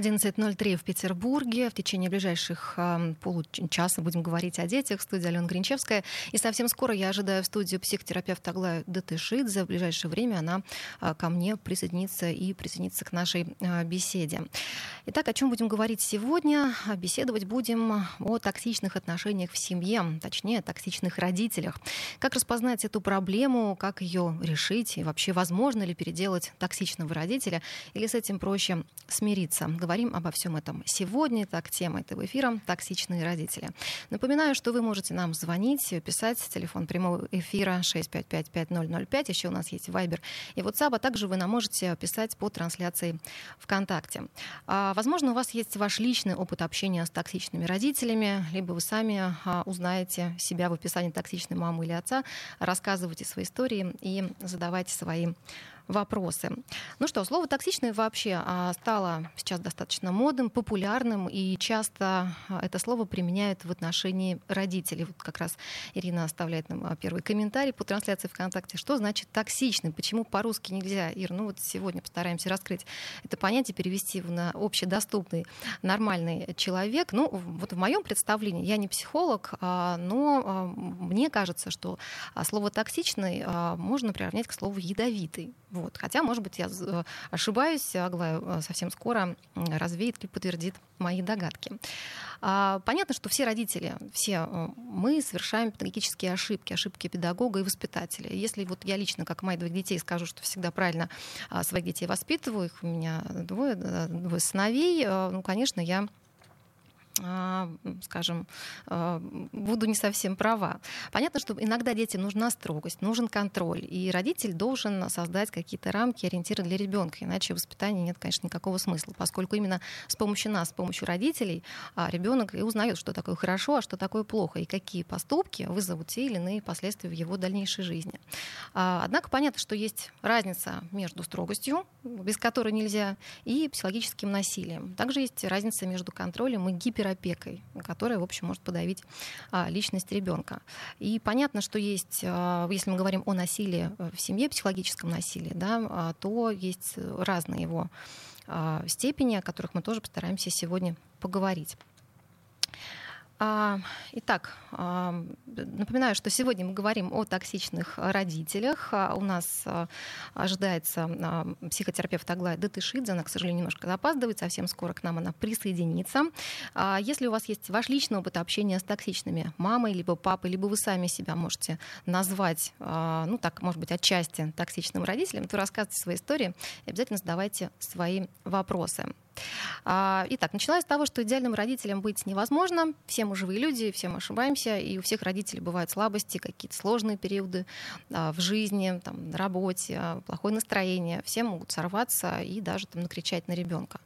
11.03 в Петербурге. В течение ближайших э, получаса будем говорить о детях. В студии Алена Гринчевская. И совсем скоро я ожидаю в студию психотерапевта Аглая Датышидзе. В ближайшее время она э, ко мне присоединится и присоединится к нашей э, беседе. Итак, о чем будем говорить сегодня? Беседовать будем о токсичных отношениях в семье, точнее, токсичных родителях. Как распознать эту проблему, как ее решить и вообще возможно ли переделать токсичного родителя или с этим проще смириться говорим обо всем этом сегодня. Так, тема этого эфира «Токсичные родители». Напоминаю, что вы можете нам звонить, писать. Телефон прямого эфира 6555005. Еще у нас есть Viber и WhatsApp. А также вы нам можете писать по трансляции ВКонтакте. А, возможно, у вас есть ваш личный опыт общения с токсичными родителями, либо вы сами а, узнаете себя в описании токсичной мамы или отца, рассказывайте свои истории и задавайте свои вопросы. Ну что, слово «токсичное» вообще а, стало сейчас достаточно модным, популярным, и часто а, это слово применяют в отношении родителей. Вот как раз Ирина оставляет нам а, первый комментарий по трансляции ВКонтакте. Что значит «токсичный»? Почему по-русски нельзя? Ир, ну вот сегодня постараемся раскрыть это понятие, перевести его на общедоступный, нормальный человек. Ну, вот в моем представлении, я не психолог, но мне кажется, что слово «токсичный» можно приравнять к слову «ядовитый». Вот. Хотя, может быть, я э, ошибаюсь, Аглая э, совсем скоро развеет или подтвердит мои догадки. А, понятно, что все родители, все э, мы совершаем педагогические ошибки, ошибки педагога и воспитателя. Если вот я лично, как мои двоих детей, скажу, что всегда правильно а, своих детей воспитываю, их у меня двое, двое сыновей, ну, конечно, я скажем, а, буду не совсем права. Понятно, что иногда детям нужна строгость, нужен контроль, и родитель должен создать какие-то рамки, ориентиры для ребенка, иначе воспитания нет, конечно, никакого смысла, поскольку именно с помощью нас, с помощью родителей а, ребенок и узнает, что такое хорошо, а что такое плохо, и какие поступки вызовут те или иные последствия в его дальнейшей жизни. Однако понятно, что есть разница между строгостью, без которой нельзя, и психологическим насилием. Также есть разница между контролем и гипер гиперопекой, которая, в общем, может подавить а, личность ребенка. И понятно, что есть, а, если мы говорим о насилии в семье, психологическом насилии, да, а, то есть разные его степени, о которых мы тоже постараемся сегодня поговорить. А, итак, а, напоминаю, что сегодня мы говорим о токсичных родителях. А, у нас ожидается психотерапевт Аглая Датышидзе. Она, к сожалению, немножко запаздывает. Совсем скоро к нам она присоединится. Если у вас есть ваш личный опыт общения с токсичными мамой, либо папой, либо вы сами себя можете назвать, ну так, может быть, отчасти токсичным родителем, то рассказывайте свои истории и обязательно задавайте свои вопросы. А, итак, начиная с того, что идеальным родителем быть невозможно. Все мы живые люди, все мы ошибаемся, и у всех родителей бывают слабости, какие-то сложные периоды а, в жизни, там, на работе, а, плохое настроение. Все могут сорваться и даже там, накричать на ребенка.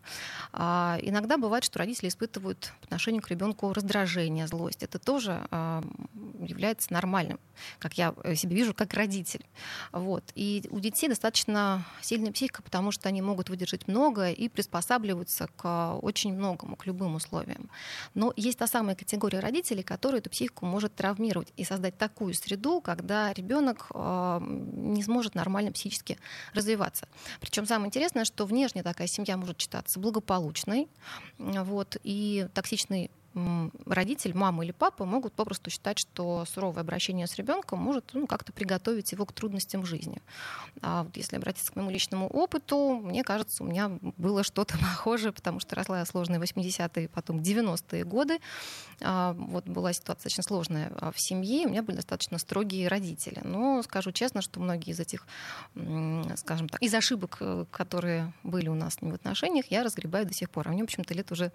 Иногда бывает, что родители испытывают по отношению к ребенку раздражение, злость. Это тоже является нормальным, как я себе вижу, как родитель. Вот. И у детей достаточно сильная психика, потому что они могут выдержать много и приспосабливаются адаптируются к очень многому, к любым условиям. Но есть та самая категория родителей, которая эту психику может травмировать и создать такую среду, когда ребенок э, не сможет нормально психически развиваться. Причем самое интересное, что внешне такая семья может считаться благополучной, вот, и токсичный родитель, мама или папа могут попросту считать, что суровое обращение с ребенком может ну, как-то приготовить его к трудностям жизни. А вот если обратиться к моему личному опыту, мне кажется, у меня было что-то похожее, потому что росла я сложные 80-е, потом 90-е годы. А, вот была ситуация очень сложная а, в семье, у меня были достаточно строгие родители. Но скажу честно, что многие из этих, скажем так, из ошибок, э, которые были у нас с ним в отношениях, я разгребаю до сих пор. А мне, в общем-то, лет уже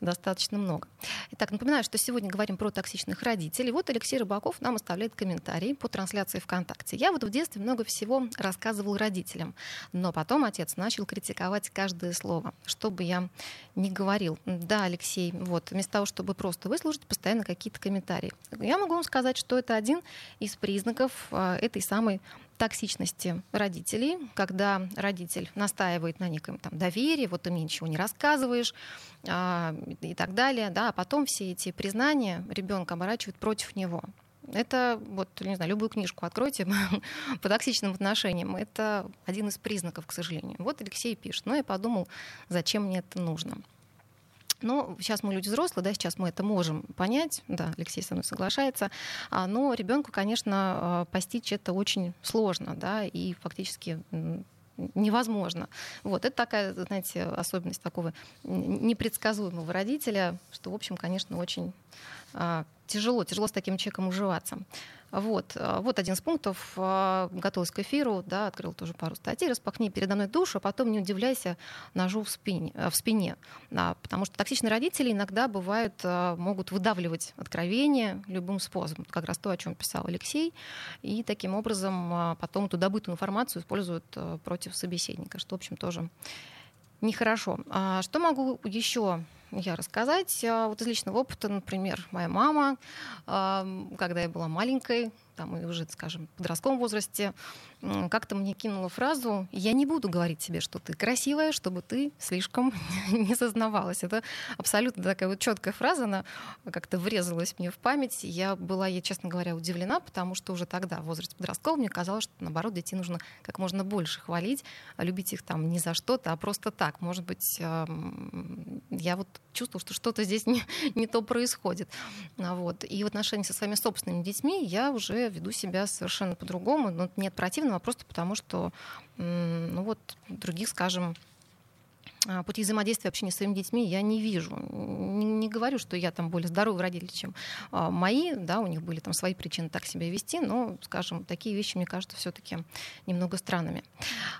достаточно много. Итак, напоминаю, что сегодня говорим про токсичных родителей. Вот Алексей Рыбаков нам оставляет комментарий по трансляции ВКонтакте. Я вот в детстве много всего рассказывал родителям, но потом отец начал критиковать каждое слово, что бы я ни говорил. Да, Алексей, вот, вместо того, чтобы просто выслушать, постоянно какие-то комментарии. Я могу вам сказать, что это один из признаков а, этой самой токсичности родителей, когда родитель настаивает на неком там, доверии, вот ты мне ничего не рассказываешь а, и так далее, да, а потом все эти признания ребенка оборачивают против него. Это, вот, не знаю, любую книжку откройте по токсичным отношениям. Это один из признаков, к сожалению. Вот Алексей пишет. Ну, я подумал, зачем мне это нужно. Но сейчас мы люди взрослые, да, сейчас мы это можем понять, да, Алексей со мной соглашается, а, но ребенку, конечно, а, постичь это очень сложно, да, и фактически невозможно. Вот, это такая, знаете, особенность такого непредсказуемого родителя, что, в общем, конечно, очень а, тяжело, тяжело с таким человеком уживаться. Вот, а, вот один из пунктов. А, готовилась к эфиру, да, открыл тоже пару статей. Распахни передо мной душу, а потом не удивляйся ножу в спине. В спине да, потому что токсичные родители иногда бывают, могут выдавливать откровения любым способом. Как раз то, о чем писал Алексей. И таким образом потом эту добытую информацию используют против собеседника, что, в общем, тоже нехорошо. Что могу еще я рассказать. А, вот из личного опыта, например, моя мама, когда я была маленькой, там, и уже, скажем, в подростковом возрасте, как-то мне кинула фразу «Я не буду говорить тебе, что ты красивая, чтобы ты слишком не сознавалась». Это абсолютно такая вот четкая фраза, она как-то врезалась мне в память. Я была ей, честно говоря, удивлена, потому что уже тогда, в возрасте подросткового, мне казалось, что, наоборот, детей нужно как можно больше хвалить, а любить их там не за что-то, а просто так. Может быть, я вот чувствовала, что что-то здесь не, не то происходит. Вот. И в отношении со своими собственными детьми я уже веду себя совершенно по-другому. Но нет противного, а просто потому, что ну вот, других, скажем, а, пути взаимодействия общения с своими детьми я не вижу. Не, не говорю, что я там более здоровый родитель, чем а, мои, да, у них были там свои причины так себя вести, но, скажем, такие вещи, мне кажется, все-таки немного странными.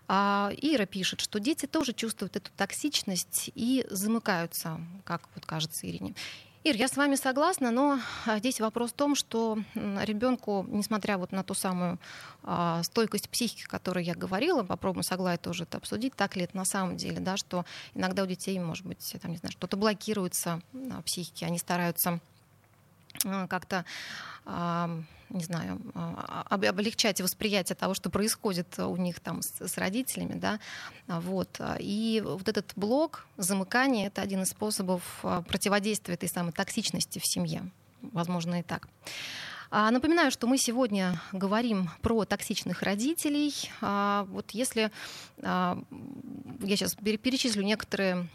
А, Ира пишет, что дети тоже чувствуют эту токсичность и замыкаются, как вот кажется Ирине. Ир, я с вами согласна, но а, здесь вопрос в том, что ребенку, несмотря вот на ту самую а, стойкость психики, о которой я говорила, попробуем с Аглаей тоже это обсудить, так ли это на самом деле, да, что иногда у детей, может быть, там, не знаю, что-то блокируется на психике, они стараются как-то не знаю, а, облегчать восприятие того, что происходит у них там с, родителями, да, вот. И вот этот блок замыкания — это один из способов а, противодействия этой самой токсичности в семье. Возможно, и так. А, напоминаю, что мы сегодня говорим про токсичных родителей. А, вот если а, я сейчас перечислю некоторые,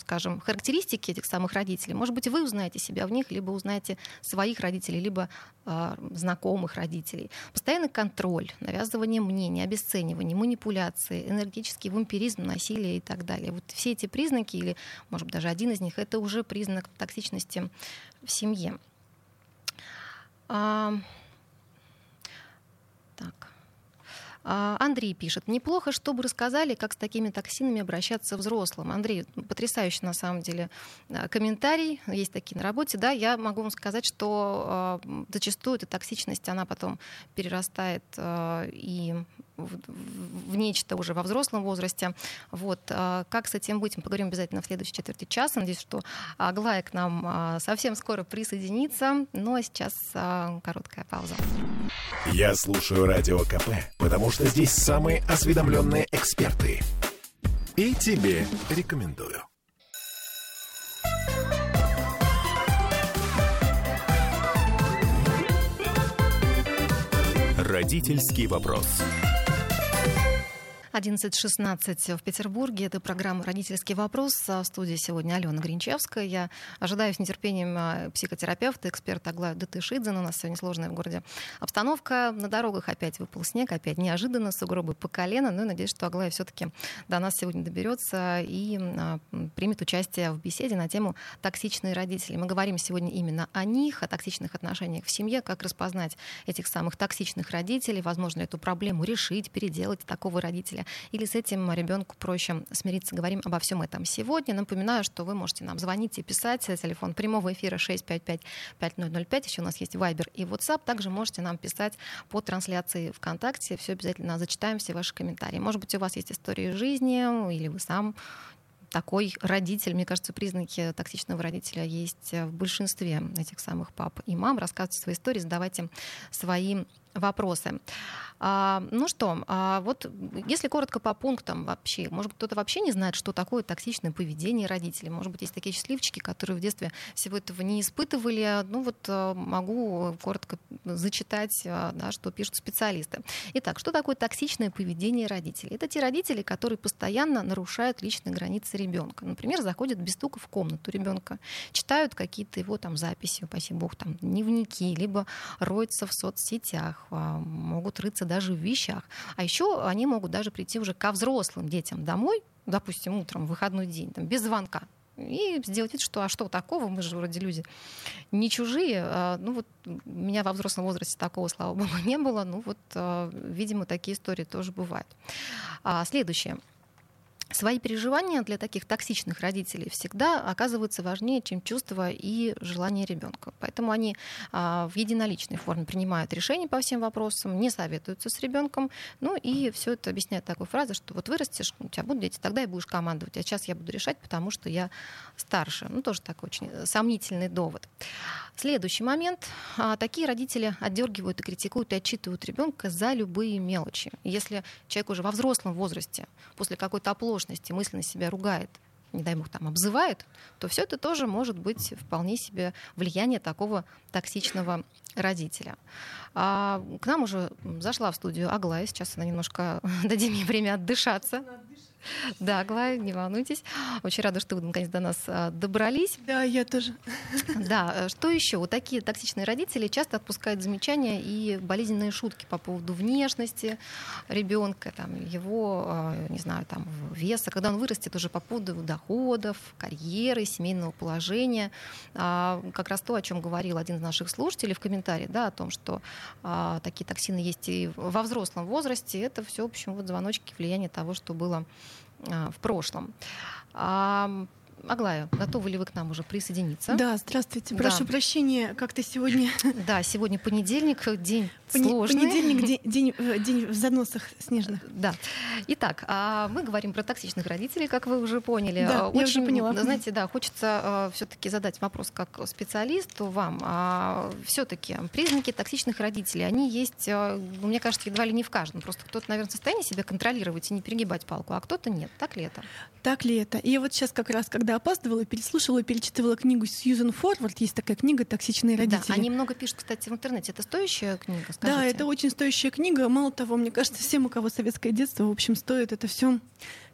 скажем, характеристики этих самых родителей, может быть, вы узнаете себя в них, либо узнаете своих родителей, либо знакомых родителей. Постоянный контроль, навязывание мнений, обесценивание, манипуляции, энергетический вампиризм, насилие и так далее. Вот все эти признаки, или, может быть, даже один из них, это уже признак токсичности в семье. А, так. А, Андрей пишет, неплохо, чтобы рассказали, как с такими токсинами обращаться взрослым. Андрей, потрясающий на самом деле а, комментарий, есть такие на работе. Да, я могу вам сказать, что э, зачастую эта токсичность, она потом перерастает э, и в, в нечто уже во взрослом возрасте. Вот. Как с этим быть, мы поговорим обязательно в следующей четверти часа. Надеюсь, что Аглая к нам совсем скоро присоединится. Ну а сейчас короткая пауза. Я слушаю Радио КП, потому что здесь самые осведомленные эксперты. И тебе рекомендую. Родительский вопрос. 11.16 в Петербурге. Это программа «Родительский вопрос». В студии сегодня Алена Гринчевская. Я ожидаю с нетерпением а, психотерапевта, эксперта Аглая Датышидзена. У нас сегодня сложная в городе обстановка. На дорогах опять выпал снег, опять неожиданно, сугробы по колено. Ну и надеюсь, что Аглая все-таки до нас сегодня доберется и а, примет участие в беседе на тему «Токсичные родители». Мы говорим сегодня именно о них, о токсичных отношениях в семье, как распознать этих самых токсичных родителей, возможно, эту проблему решить, переделать такого родителя или с этим ребенку проще смириться. Говорим обо всем этом сегодня. Напоминаю, что вы можете нам звонить и писать. Телефон прямого эфира 655-5005. Еще у нас есть Viber и WhatsApp. Также можете нам писать по трансляции ВКонтакте. Все обязательно зачитаем, все ваши комментарии. Может быть, у вас есть истории жизни, или вы сам такой родитель, мне кажется, признаки токсичного родителя есть в большинстве этих самых пап и мам. Рассказывайте свои истории, задавайте свои вопросы. А, ну что, а вот если коротко по пунктам вообще, может кто-то вообще не знает, что такое токсичное поведение родителей. Может быть, есть такие счастливчики, которые в детстве всего этого не испытывали. Ну вот а, могу коротко зачитать, а, да, что пишут специалисты. Итак, что такое токсичное поведение родителей? Это те родители, которые постоянно нарушают личные границы ребенка. Например, заходят без стука в комнату ребенка, читают какие-то его там записи, упаси бог, там дневники, либо роются в соцсетях, могут рыться даже в вещах. А еще они могут даже прийти уже ко взрослым детям домой, допустим, утром, в выходной день, там, без звонка, и сделать вид, что а что такого, мы же вроде люди не чужие. А, ну вот у меня во взрослом возрасте такого, слава богу, не было. Ну вот, а, видимо, такие истории тоже бывают. А, следующее. Свои переживания для таких токсичных родителей всегда оказываются важнее, чем чувства и желания ребенка. Поэтому они а, в единоличной форме принимают решения по всем вопросам, не советуются с ребенком. Ну и все это объясняет такой фразой, что вот вырастешь, у тебя будут дети, тогда и будешь командовать. А сейчас я буду решать, потому что я старше. Ну тоже такой очень сомнительный довод. Следующий момент. А, такие родители отдергивают и критикуют и отчитывают ребенка за любые мелочи. Если человек уже во взрослом возрасте после какой-то оплошности мысленно себя ругает, не дай бог там обзывает, то все это тоже может быть вполне себе влияние такого токсичного родителя. А, к нам уже зашла в студию Аглая, сейчас она немножко дадим ей время отдышаться. Да, Аглая, не волнуйтесь. Очень рада, что вы наконец до нас а, добрались. Да, я тоже. Да, э, что еще? Вот такие токсичные родители часто отпускают замечания и болезненные шутки по поводу внешности ребенка, там, его, а, не знаю, там, веса, когда он вырастет уже по поводу доходов, карьеры, семейного положения. А, как раз то, о чем говорил один из наших слушателей в комментарии, да, о том, что такие токсины есть и во взрослом возрасте. Это все, в общем, вот звоночки влияния того, что было в прошлом. Аглая, готовы ли вы к нам уже присоединиться? Да, здравствуйте. Прошу да. прощения, как-то сегодня... Да, сегодня понедельник, день сложный. Понедельник, день, день, э, день в заносах снежных. Да. Итак, а мы говорим про токсичных родителей, как вы уже поняли. Да, Очень, я уже поняла. Знаете, да, хочется э, все-таки задать вопрос как специалисту вам. А, все-таки признаки токсичных родителей, они есть, э, мне кажется, едва ли не в каждом. Просто кто-то, наверное, в состоянии себя контролировать и не перегибать палку, а кто-то нет. Так ли это? Так ли это? И вот сейчас как раз, когда опаздывала, переслушала, перечитывала книгу Сьюзен Форвард. Есть такая книга «Токсичные родители». Да, они много пишут, кстати, в интернете. Это стоящая книга, скажите? Да, это очень стоящая книга. Мало того, мне кажется, всем, у кого советское детство, в общем, стоит это все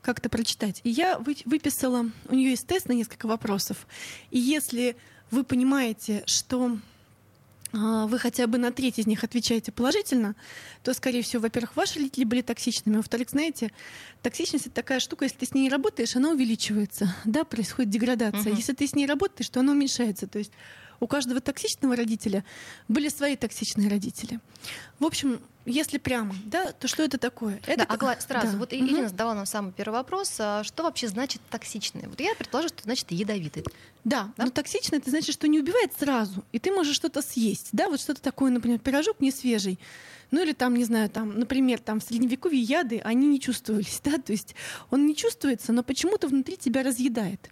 как-то прочитать. И я выписала, у нее есть тест на несколько вопросов. И если вы понимаете, что а, вы хотя бы на треть из них отвечаете положительно, то, скорее всего, во-первых, ваши родители были токсичными, во-вторых, знаете, токсичность — это такая штука, если ты с ней работаешь, она увеличивается, да, происходит деградация. Угу. Если ты с ней работаешь, то она уменьшается. То есть у каждого токсичного родителя были свои токсичные родители. В общем, если прямо, да, то что это такое? Это да, Аглая, сразу. Да. Вот угу. Ирина задала нам самый первый вопрос. А что вообще значит токсичный? Вот я предположу, что значит ядовитый. Да, да? но токсичный это значит, что не убивает сразу, и ты можешь что-то съесть. Да, вот что-то такое, например, пирожок не свежий. Ну или там, не знаю, там, например, там в средневековье яды, они не чувствовались, да, то есть он не чувствуется, но почему-то внутри тебя разъедает.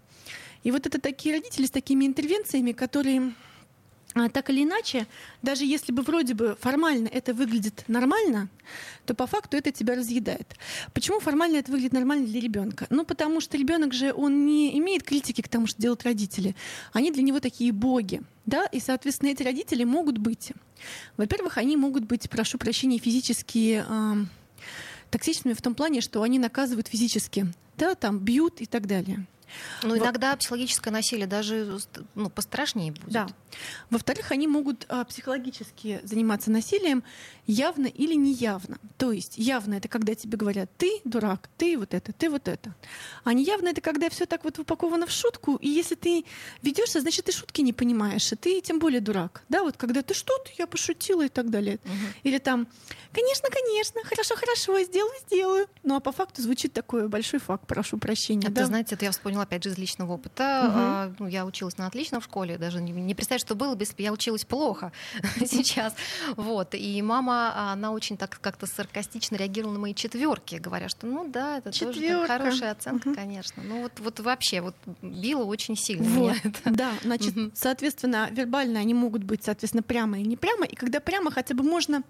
И вот это такие родители с такими интервенциями, которые а, так или иначе, даже если бы вроде бы формально это выглядит нормально, то по факту это тебя разъедает. Почему формально это выглядит нормально для ребенка? Ну, потому что ребенок же он не имеет критики к тому, что делают родители. Они для него такие боги. Да? И, соответственно, эти родители могут быть. Во-первых, они могут быть, прошу прощения, физически э, токсичными в том плане, что они наказывают физически, да, там бьют и так далее. Ну, иногда психологическое насилие даже ну, пострашнее будет. Да. Во-вторых, они могут а, психологически заниматься насилием явно или неявно. То есть явно это когда тебе говорят ты дурак, ты вот это, ты вот это. А неявно это когда все так вот упаковано в шутку, и если ты ведешься, значит ты шутки не понимаешь, и ты тем более дурак. Да, вот когда ты что-то, я пошутила и так далее. Угу. Или там, конечно, конечно, хорошо, хорошо, сделаю, сделаю. Ну а по факту звучит такой большой факт, прошу прощения. Это, да? знаете, это я вспомнила опять же, из личного опыта. Угу. Ну, я училась на отлично в школе, даже не, не представить, что было бы, если бы я училась плохо сейчас. Вот. И мама, она очень так как-то саркастично реагировала на мои четверки, говоря, что ну да, это Четверка. тоже хорошая оценка, угу. конечно. Ну вот, вот вообще, вот било очень сильно вот. меня это. Да, значит, угу. соответственно, вербально они могут быть, соответственно, прямо и не прямо. И когда прямо, хотя бы можно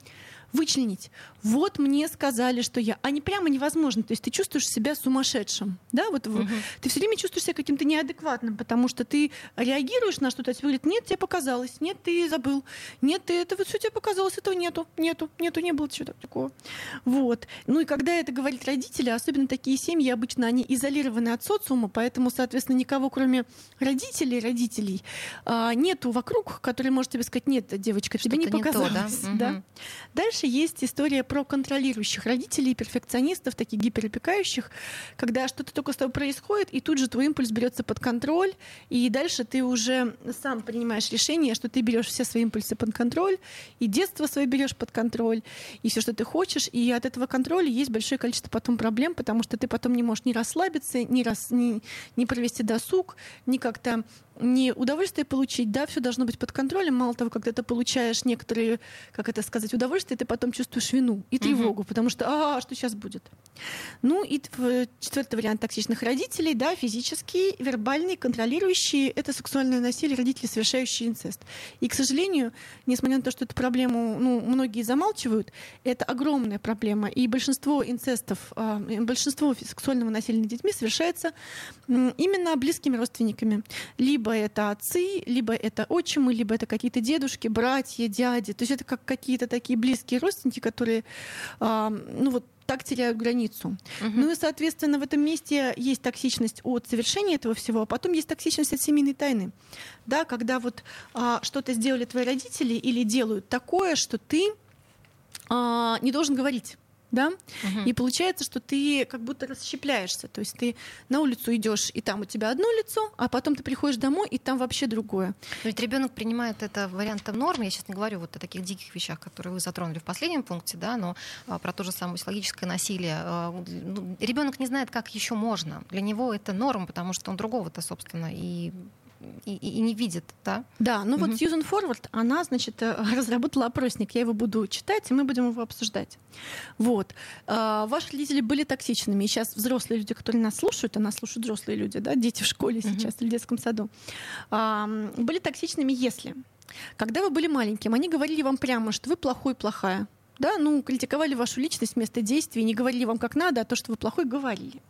вычленить. Вот мне сказали, что я. А не прямо невозможно. То есть ты чувствуешь себя сумасшедшим. Да, вот угу. ты все время чувствуешь себя каким-то неадекватным, потому что ты реагируешь на что-то, а тебе говорят, нет, тебе показалось, нет, ты забыл, нет, ты это вот все тебе показалось, этого нету, нету, нету, не было чего такого. Вот. Ну и когда это говорят родители, особенно такие семьи, обычно они изолированы от социума, поэтому, соответственно, никого, кроме родителей, родителей, а, нету вокруг, который может тебе сказать, нет, девочка, тебе не показалось. Не то, да? Да. Дальше дальше есть история про контролирующих родителей, перфекционистов, таких гиперопекающих, когда что-то только с тобой происходит, и тут же твой импульс берется под контроль, и дальше ты уже сам принимаешь решение, что ты берешь все свои импульсы под контроль, и детство свое берешь под контроль, и все, что ты хочешь, и от этого контроля есть большое количество потом проблем, потому что ты потом не можешь ни расслабиться, ни, рас, ни, ни провести досуг, ни как-то не удовольствие получить, да, все должно быть под контролем. Мало того, когда ты получаешь некоторые, как это сказать, удовольствие, ты потом чувствуешь вину и тревогу, угу. потому что, а, что сейчас будет? Ну и четвертый вариант токсичных родителей, да, физический, вербальный, контролирующий, это сексуальное насилие, родители, совершающие инцест. И, к сожалению, несмотря на то, что эту проблему, ну, многие замалчивают, это огромная проблема. И большинство инцестов, а, большинство сексуального насилия над детьми совершается именно близкими родственниками. Либо либо это отцы, либо это отчимы, либо это какие-то дедушки, братья, дяди. То есть это как какие-то такие близкие родственники, которые, э, ну вот так теряют границу. Угу. Ну и, соответственно, в этом месте есть токсичность от совершения этого всего, а потом есть токсичность от семейной тайны. Да, когда вот а, что-то сделали твои родители или делают такое, что ты а, не должен говорить да, угу. и получается, что ты как будто расщепляешься, то есть ты на улицу идешь, и там у тебя одно лицо, а потом ты приходишь домой, и там вообще другое. Но ведь ребенок принимает это вариантом нормы, я сейчас не говорю вот о таких диких вещах, которые вы затронули в последнем пункте, да, но а, про то же самое психологическое насилие. А, ну, ребенок не знает, как еще можно. Для него это норм, потому что он другого-то, собственно, и и, и не видит, да? Да, ну угу. вот Сьюзен Форвард, она, значит, э, разработала опросник, я его буду читать, и мы будем его обсуждать. Вот. А, ваши родители были токсичными, и сейчас взрослые люди, которые нас слушают, а нас слушают взрослые люди, да, дети в школе угу. сейчас или в детском саду, а, были токсичными, если когда вы были маленьким, они говорили вам прямо, что вы плохой, плохая. Да, ну, критиковали вашу личность, место действия, не говорили вам как надо, а то, что вы плохой, говорили.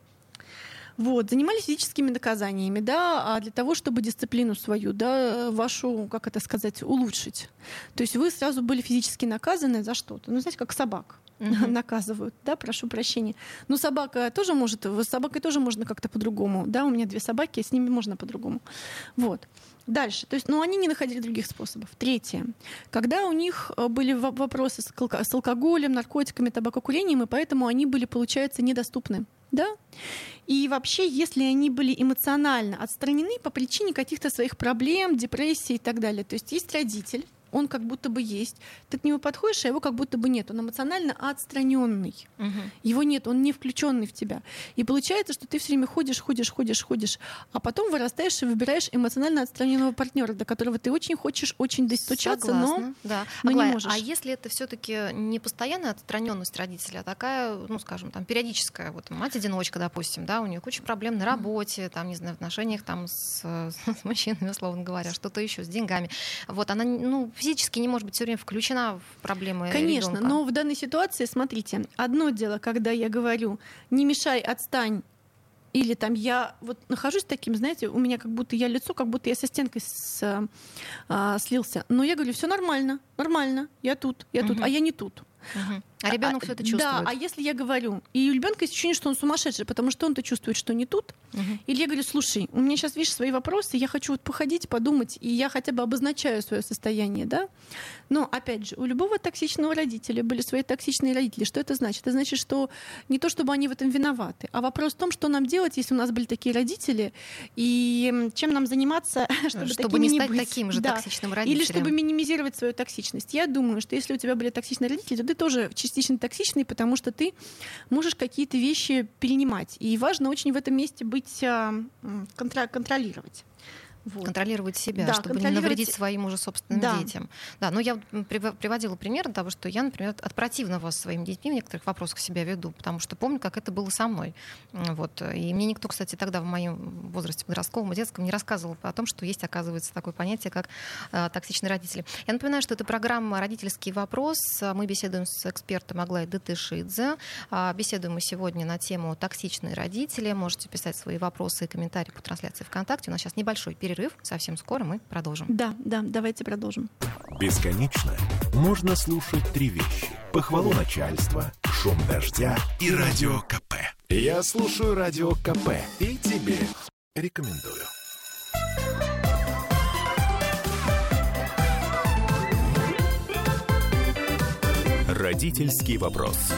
Вот, занимались физическими наказаниями, да, а для того, чтобы дисциплину свою, да, вашу, как это сказать, улучшить. То есть вы сразу были физически наказаны за что-то. Ну, знаете, как собак uh-huh. наказывают, да, прошу прощения. Но собака тоже может, с собакой тоже можно как-то по-другому, да, у меня две собаки, с ними можно по-другому. Вот. Дальше. То есть, ну, они не находили других способов. Третье. Когда у них э, были вопросы с алкоголем, наркотиками, табакокурением, и поэтому они были, получается, недоступны да? И вообще, если они были эмоционально отстранены по причине каких-то своих проблем, депрессии и так далее, то есть есть родитель, он как будто бы есть. Ты к нему подходишь, а его как будто бы нет. Он эмоционально отстраненный. Угу. Его нет, он не включенный в тебя. И получается, что ты все время ходишь, ходишь, ходишь, ходишь, а потом вырастаешь и выбираешь эмоционально отстраненного партнера, до которого ты очень хочешь очень достучаться, Согласна, но, да. но Аглая, не можешь. А если это все-таки не постоянная отстраненность родителя, а такая, ну, скажем, там периодическая, вот мать-одиночка, допустим, да, у нее куча проблем на работе, там, не знаю, в отношениях там с, с мужчинами, условно говоря, что-то еще с деньгами. Вот она, ну, физически не может быть все время включена в проблемы Конечно, ребенка. но в данной ситуации, смотрите, одно дело, когда я говорю, не мешай, отстань, или там я вот нахожусь таким, знаете, у меня как будто я лицо, как будто я со стенкой с, а, слился. Но я говорю, все нормально, нормально, я тут, я тут, угу. а я не тут. Угу. А ребенок а, все это чувствует. Да, а если я говорю, и у ребенка есть ощущение, что он сумасшедший, потому что он-то чувствует, что не тут. Угу. Или я говорю, слушай, у меня сейчас, видишь, свои вопросы, я хочу вот походить, подумать, и я хотя бы обозначаю свое состояние, да. Но, опять же, у любого токсичного родителя были свои токсичные родители. Что это значит? Это значит, что не то, чтобы они в этом виноваты, а вопрос в том, что нам делать, если у нас были такие родители, и чем нам заниматься, чтобы, чтобы не, не стать быть. таким же да. токсичным родителем. Или чтобы минимизировать свою токсичность. Я думаю, что если у тебя были токсичные родители, то ты тоже частично токсичный, потому что ты можешь какие-то вещи перенимать. И важно очень в этом месте быть, а, контр- контролировать. Вот. Контролировать себя, да, чтобы не навредить своим уже собственным да. детям. Да, но я приводила пример того, что я, например, от противного с своими детьми в некоторых вопросах себя веду, потому что помню, как это было со мной. Вот. И мне никто, кстати, тогда в моем возрасте подростковом и детском не рассказывал о том, что есть, оказывается, такое понятие, как э, токсичные родители. Я напоминаю, что это программа «Родительский вопрос». Мы беседуем с экспертом Аглай Датышидзе. Беседуем мы сегодня на тему «Токсичные родители». Можете писать свои вопросы и комментарии по трансляции ВКонтакте. У нас сейчас небольшой перерыв перерыв. Совсем скоро мы продолжим. Да, да, давайте продолжим. Бесконечно можно слушать три вещи. Похвалу начальства, шум дождя и радио КП. Я слушаю радио КП и тебе рекомендую. Родительский вопрос.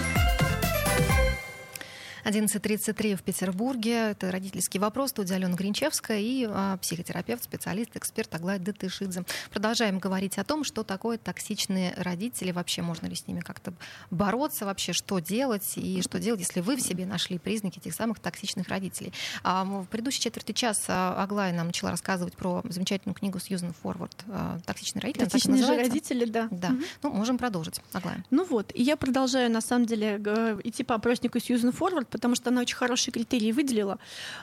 11.33 в Петербурге. Это родительский вопрос. Студия Алена Гринчевская и а, психотерапевт, специалист, эксперт Аглая Датышидзе. Продолжаем говорить о том, что такое токсичные родители. Вообще можно ли с ними как-то бороться? Вообще что делать? И что делать, если вы в себе нашли признаки этих самых токсичных родителей? А, в предыдущей четверти часа Аглая нам начала рассказывать про замечательную книгу Сьюзен Форвард «Токсичные родители». Токсичные же родители, да. Да. Угу. Ну, можем продолжить. Аглая. Ну вот, и я продолжаю, на самом деле, идти по опроснику Сьюзен Форвард, потому что она очень хорошие критерии выделила.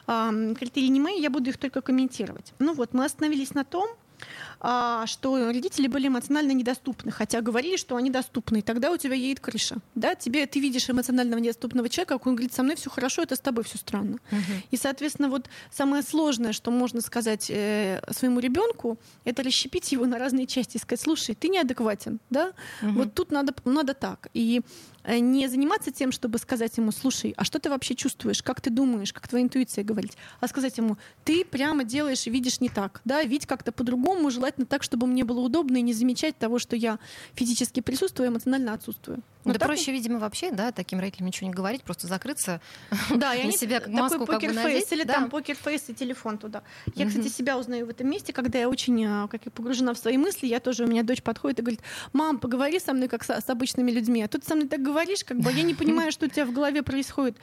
Критерии не мои, я буду их только комментировать. Ну вот, мы остановились на том, а, что родители были эмоционально недоступны, хотя говорили, что они доступны, и тогда у тебя едет крыша. Да? Тебе, ты видишь эмоционально недоступного человека, как он говорит, со мной все хорошо, это с тобой все странно. Угу. И, соответственно, вот самое сложное, что можно сказать э, своему ребенку, это расщепить его на разные части и сказать, слушай, ты неадекватен, да? Угу. Вот тут надо, надо так. И не заниматься тем, чтобы сказать ему, слушай, а что ты вообще чувствуешь, как ты думаешь, как твоя интуиция говорить, а сказать ему, ты прямо делаешь и видишь не так, да, видеть как-то по-другому, желательно так, чтобы мне было удобно и не замечать того, что я физически присутствую, эмоционально отсутствую. Ну, да проще, видимо, вообще, да, таким родителям ничего не говорить, просто закрыться да, на себя как маску как бы надеть. Или да. там покерфейс и телефон туда. Я, кстати, себя узнаю в этом месте, когда я очень э, как я погружена в свои мысли, я тоже, у меня дочь подходит и говорит, мам, поговори со мной как с, с обычными людьми, а тут со мной так говоришь, как бы я не понимаю, что у тебя в голове происходит.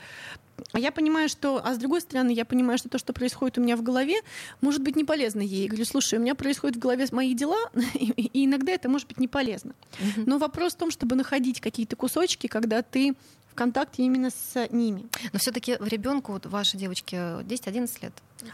А я понимаю, что, а с другой стороны, я понимаю, что то, что происходит у меня в голове, может быть не полезно ей. Я говорю, слушай, у меня происходит в голове мои дела, и иногда это может быть не полезно. Но вопрос в том, чтобы находить какие-то кусочки, когда ты в контакте именно с ними. Но все-таки ребенку, вот вашей девочке 10-11 лет,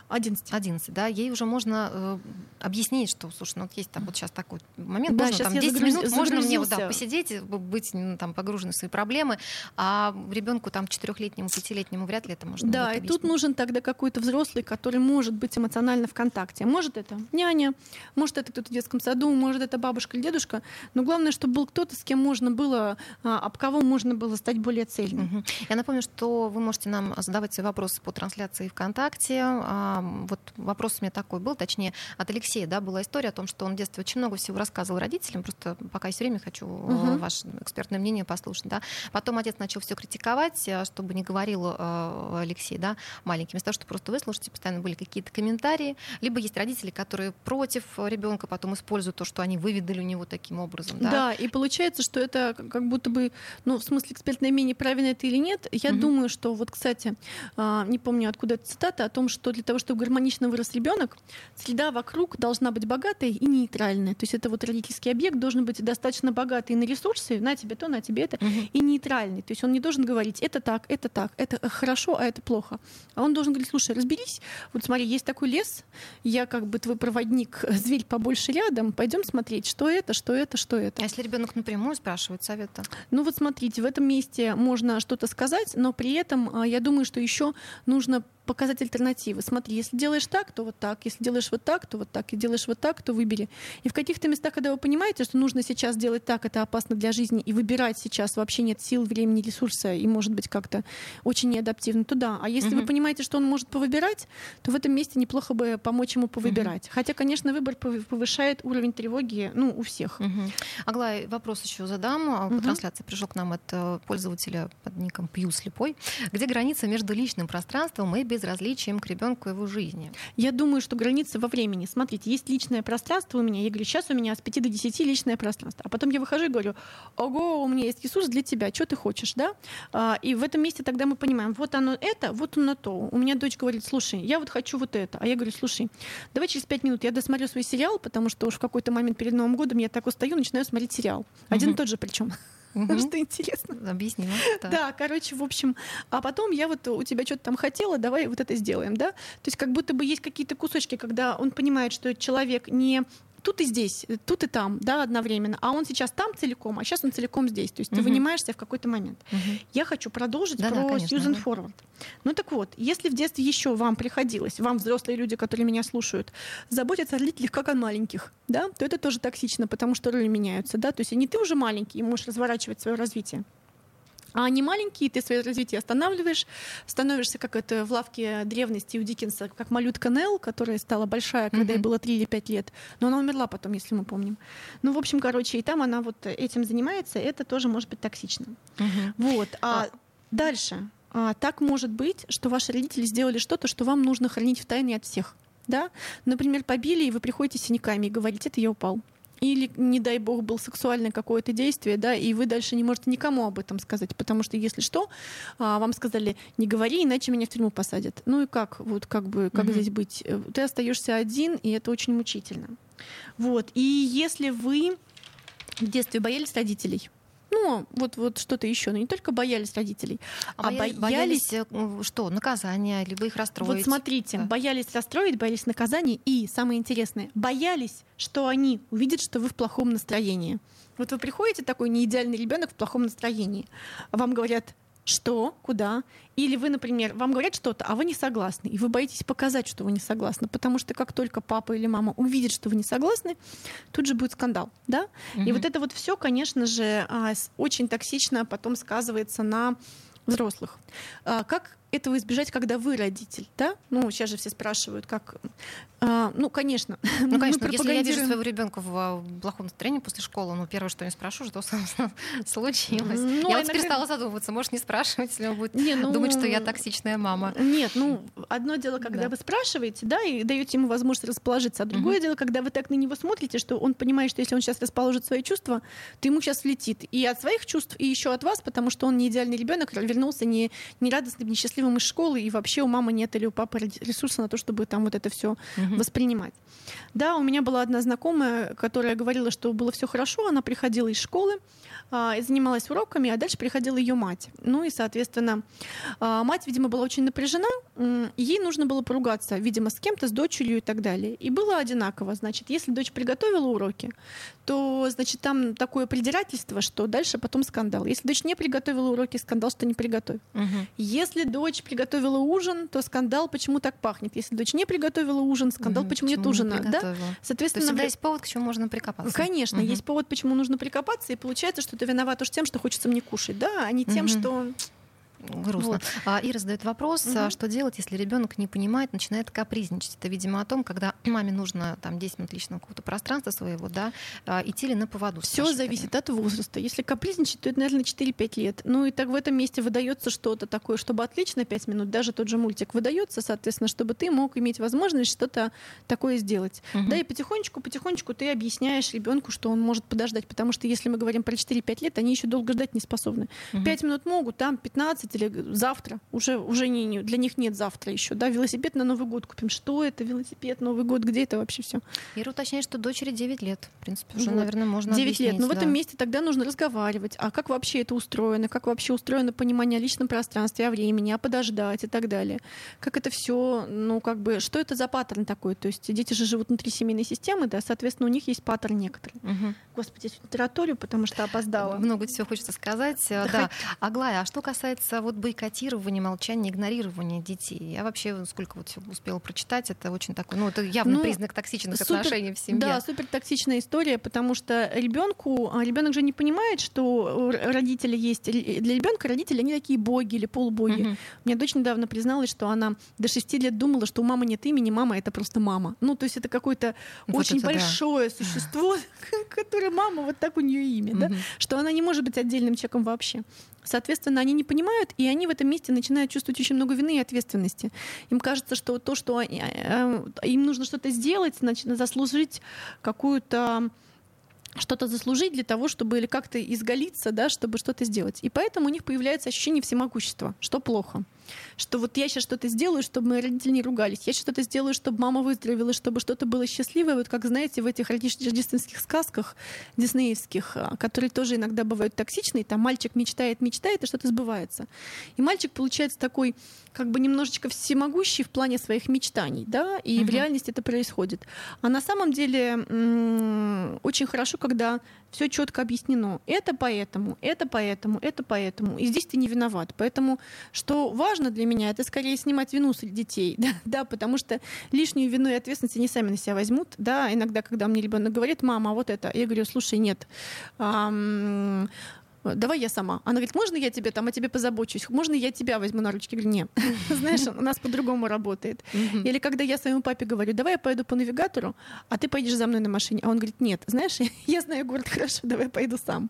11. 11, да, ей уже можно э, объяснить, что, слушай, ну вот есть там вот сейчас такой момент, да, можно там 10 загруз... минут, можно мне вот, да, посидеть, быть ну, там погружены в свои проблемы, а ребенку там четырехлетнему, пятилетнему вряд ли это можно Да, и тут нужен тогда какой-то взрослый, который может быть эмоционально в контакте. Может это няня, может это кто-то в детском саду, может это бабушка или дедушка, но главное, чтобы был кто-то, с кем можно было, а, об кого можно было стать более цельным. Угу. Я напомню, что вы можете нам задавать свои вопросы по трансляции ВКонтакте, а, вот вопрос у меня такой был, точнее, от Алексея, да, была история о том, что он в детстве очень много всего рассказывал родителям, просто пока есть время, хочу угу. ваше экспертное мнение послушать, да. Потом отец начал все критиковать, э, чтобы не говорил э, Алексей, да, маленький, вместо того, чтобы просто выслушать, постоянно были какие-то комментарии, либо есть родители, которые против ребенка потом используют то, что они выведали у него таким образом, да. Да, и получается, что это как будто бы, ну, в смысле экспертное мнение, правильно это или нет, я угу. думаю, что вот, кстати, а, не помню, откуда эта цитата, о том, что для того, чтобы гармонично вырос ребенок, среда вокруг должна быть богатой и нейтральная. То есть это вот родительский объект должен быть достаточно богатый на ресурсы, на тебе то, на тебе это, угу. и нейтральный. То есть он не должен говорить, это так, это так, это хорошо, а это плохо. А он должен говорить, слушай, разберись, вот смотри, есть такой лес, я как бы твой проводник, зверь побольше рядом, пойдем смотреть, что это, что это, что это. А если ребенок напрямую спрашивает совета? Ну вот смотрите, в этом месте можно что-то сказать, но при этом а, я думаю, что еще нужно показать альтернативы. Смотри, если делаешь так, то вот так, если делаешь вот так, то вот так, и делаешь вот так, то выбери. И в каких-то местах, когда вы понимаете, что нужно сейчас делать так, это опасно для жизни, и выбирать сейчас вообще нет сил, времени, ресурса, и может быть как-то очень неадаптивно, то да. А если угу. вы понимаете, что он может повыбирать, то в этом месте неплохо бы помочь ему повыбирать. Угу. Хотя, конечно, выбор повышает уровень тревоги, ну, у всех. Угу. Аглая, вопрос еще задам. Угу. По трансляции пришел к нам от э, пользователя под ником Пью Слепой. Где граница между личным пространством и безразличием к ребенку его жизни. Я думаю, что границы во времени. Смотрите, есть личное пространство у меня. Я говорю, сейчас у меня с 5 до 10 личное пространство. А потом я выхожу и говорю, ого, у меня есть ресурс для тебя, что ты хочешь, да? А, и в этом месте тогда мы понимаем, вот оно это, вот оно то. У меня дочь говорит, слушай, я вот хочу вот это. А я говорю, слушай, давай через 5 минут я досмотрю свой сериал, потому что уж в какой-то момент перед Новым годом я так устаю, начинаю смотреть сериал. Один и тот же причем. Угу. Что интересно. Объяснила. Да. да, короче, в общем, а потом я вот у тебя что-то там хотела, давай вот это сделаем, да? То есть как будто бы есть какие-то кусочки, когда он понимает, что человек не тут и здесь, тут и там, да, одновременно. А он сейчас там целиком, а сейчас он целиком здесь. То есть угу. ты вынимаешься в какой-то момент. Угу. Я хочу продолжить да, про да, конечно, Susan да. Forward. Ну так вот, если в детстве еще вам приходилось, вам взрослые люди, которые меня слушают, заботиться о родителях как о маленьких, да, то это тоже токсично, потому что роли меняются, да, то есть не ты уже маленький и можешь разворачивать свое развитие. А они маленькие, ты свое развитие останавливаешь, становишься, как это в лавке древности у Диккенса, как малютка Нелл, которая стала большая, когда mm-hmm. ей было 3 или 5 лет. Но она умерла потом, если мы помним. Ну, в общем, короче, и там она вот этим занимается, это тоже может быть токсично. Mm-hmm. Вот. А, а дальше. А, так может быть, что ваши родители сделали что-то, что вам нужно хранить в тайне от всех. Да? Например, побили, и вы приходите с синяками и говорите, это я упал или, не дай бог, был сексуальное какое-то действие, да, и вы дальше не можете никому об этом сказать, потому что, если что, а, вам сказали, не говори, иначе меня в тюрьму посадят. Ну и как, вот как бы, как mm-hmm. здесь быть? Ты остаешься один, и это очень мучительно. Вот. И если вы в детстве боялись родителей, ну, вот, вот что-то еще. Но не только боялись родителей, а, а боялись, боялись э, что, наказания, либо их расстроить. Вот смотрите, да. боялись расстроить, боялись наказания, и самое интересное, боялись, что они увидят, что вы в плохом настроении. Вот вы приходите такой неидеальный ребенок в плохом настроении, вам говорят, что, куда. Или вы, например, вам говорят что-то, а вы не согласны, и вы боитесь показать, что вы не согласны, потому что как только папа или мама увидит, что вы не согласны, тут же будет скандал, да? Угу. И вот это вот все, конечно же, а, очень токсично потом сказывается на взрослых. А, как этого избежать, когда вы родитель, да? Ну, сейчас же все спрашивают, как... А, ну, конечно. Ну, конечно, если я вижу своего ребенка в плохом настроении после школы, ну, первое, что я спрошу, что случилось. Ну, я вот перестала задумываться, может, не спрашивать, если он будет не, ну... думать, что я токсичная мама. Нет, ну, одно дело, когда да. вы спрашиваете, да, и даете ему возможность расположиться, а другое угу. дело, когда вы так на него смотрите, что он понимает, что если он сейчас расположит свои чувства, то ему сейчас влетит и от своих чувств, и еще от вас, потому что он не идеальный ребенок, вернулся не, не радостным, не счастливым счастливым из школы, и вообще у мамы нет или у папы ресурса на то, чтобы там вот это все угу. воспринимать. Да, у меня была одна знакомая, которая говорила, что было все хорошо, она приходила из школы, занималась уроками, а дальше приходила ее мать. Ну и, соответственно, а, мать, видимо, была очень напряжена, ей нужно было поругаться, видимо, с кем-то, с дочерью и так далее. И было одинаково. Значит, если дочь приготовила уроки, то, значит, там такое придирательство, что дальше потом скандал. Если дочь не приготовила уроки, скандал, что не приготовил. Угу. Если дочь приготовила ужин, то скандал, почему так пахнет. Если дочь не приготовила ужин, скандал, угу. почему, почему нет ужина. Да? Соответственно, то всегда есть повод, к чему можно прикопаться. Конечно, угу. есть повод, почему нужно прикопаться, и получается, что ты виноват уж тем, что хочется мне кушать, да, а не тем, угу. что Грустно. Вот. А, Ира задает вопрос, угу. что делать, если ребенок не понимает, начинает капризничать. Это, видимо, о том, когда маме нужно там 10 минут личного какого-то пространства своего, да, а, идти ли на поводу. Все зависит от возраста. Если капризничать, то это, наверное, 4-5 лет. Ну и так в этом месте выдается что-то такое, чтобы отвлечь на 5 минут, даже тот же мультик выдается, соответственно, чтобы ты мог иметь возможность что-то такое сделать. Угу. Да, и потихонечку, потихонечку ты объясняешь ребенку, что он может подождать, потому что если мы говорим про 4-5 лет, они еще долго ждать не способны. Угу. 5 минут могут, там 15 или завтра, уже, уже не, для них нет завтра еще, да, велосипед на Новый год купим. Что это, велосипед, Новый год, где это вообще все? Ира уточняет, что дочери 9 лет, в принципе, уже, вот. наверное, можно 9 лет, но да. в этом месте тогда нужно разговаривать, а как вообще это устроено, как вообще устроено понимание о личном пространстве, о времени, а подождать и так далее. Как это все, ну, как бы, что это за паттерн такой? То есть дети же живут внутри семейной системы, да, соответственно, у них есть паттерн некоторый. Угу. Господи, я тараторию, потому что опоздала. Много всего хочется сказать. Да. да. Аглая, а что касается вот бойкотирования, молчания, игнорирования детей, я вообще сколько вот успела прочитать, это очень такой, ну, это явный ну, признак токсичных супер, отношений в семье. Да, супер токсичная история, потому что ребенку, а, ребенок же не понимает, что родители есть. Для ребенка родители, они такие боги или полубоги. Угу. У меня дочь недавно призналась, что она до шести лет думала, что у мамы нет имени, мама это просто мама. Ну, то есть это какое-то вот очень это большое да. существо, которое мама, вот так у нее имя, да, что она не может быть отдельным человеком вообще. Соответственно, они не понимают, и они в этом месте начинают чувствовать очень много вины и ответственности. Им кажется, что то, что они, э, им нужно что-то сделать, значит, заслужить какую-то что-то заслужить для того, чтобы или как-то изголиться, да, чтобы что-то сделать. И поэтому у них появляется ощущение всемогущества, что плохо что вот я сейчас что-то сделаю, чтобы мои родители не ругались, я что-то сделаю, чтобы мама выздоровела, чтобы что-то было счастливое, вот как, знаете, в этих рождественских сказках диснеевских, а, которые тоже иногда бывают токсичные, там мальчик мечтает, мечтает, и что-то сбывается. И мальчик получается такой, как бы немножечко всемогущий в плане своих мечтаний, да, и угу. в реальности это происходит. А на самом деле очень хорошо, когда все четко объяснено. Это поэтому, это поэтому, это поэтому. И здесь ты не виноват. Поэтому, что важно для меня, это скорее снимать вину среди детей, да, да, потому что лишнюю вину и ответственность они сами на себя возьмут. Да, иногда, когда мне ребенок говорит, мама, а вот это, я говорю, слушай, нет, давай я сама. Она говорит, можно я тебе там о тебе позабочусь? Можно я тебя возьму на ручки? Я говорю, нет. Знаешь, у нас по-другому работает. Или когда я своему папе говорю, давай я пойду по навигатору, а ты поедешь за мной на машине. А он говорит, нет, знаешь, я знаю город хорошо, давай пойду сам.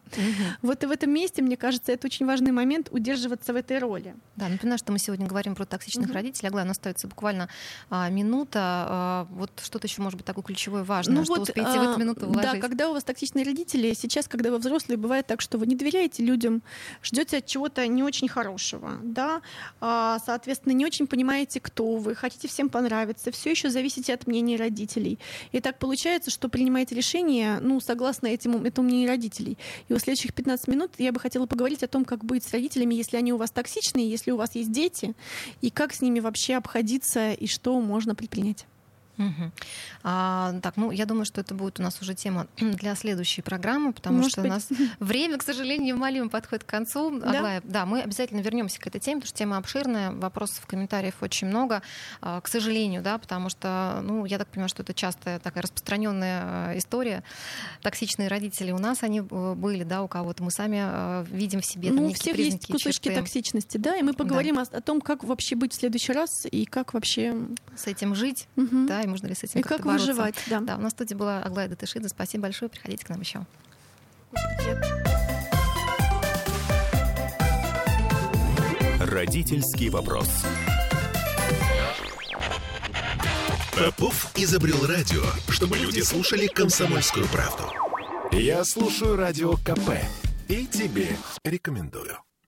Вот и в этом месте, мне кажется, это очень важный момент удерживаться в этой роли. Да, напоминаю, что мы сегодня говорим про токсичных родителей. Аглая, у нас остается буквально а, минута. А, вот что-то еще, может быть, такое ключевое важное, ну что успеете а, в эту минуту вложить. Да, когда у вас токсичные родители, сейчас, когда вы взрослые, бывает так, что вы не доверяете доверяете людям, ждете от чего-то не очень хорошего, да, а, соответственно, не очень понимаете, кто вы, хотите всем понравиться, все еще зависите от мнения родителей. И так получается, что принимаете решение, ну, согласно этому, этому мнению родителей. И в следующих 15 минут я бы хотела поговорить о том, как быть с родителями, если они у вас токсичные, если у вас есть дети, и как с ними вообще обходиться, и что можно предпринять. Угу. А, так, ну, я думаю, что это будет у нас уже тема для следующей программы, потому Может что быть. у нас время, к сожалению, неумолимо подходит к концу. Да? Аглая, да, мы обязательно вернемся к этой теме, потому что тема обширная, вопросов, в комментариях очень много, а, к сожалению, да, потому что, ну, я так понимаю, что это частая такая распространенная а, история. Токсичные родители у нас они э, были, да, у кого-то мы сами видим в себе. Ну, у всех есть кусочки черты. токсичности, да, и мы поговорим да. о, о том, как вообще быть в следующий раз и как вообще с этим жить, угу. да, и можно ли с этим И как бороться. выживать, да. Да, у нас в студии была Аглая Датышидзе. Спасибо большое, приходите к нам еще. Родительский вопрос. Попов изобрел радио, чтобы люди слушали комсомольскую правду. Я слушаю радио КП и тебе рекомендую.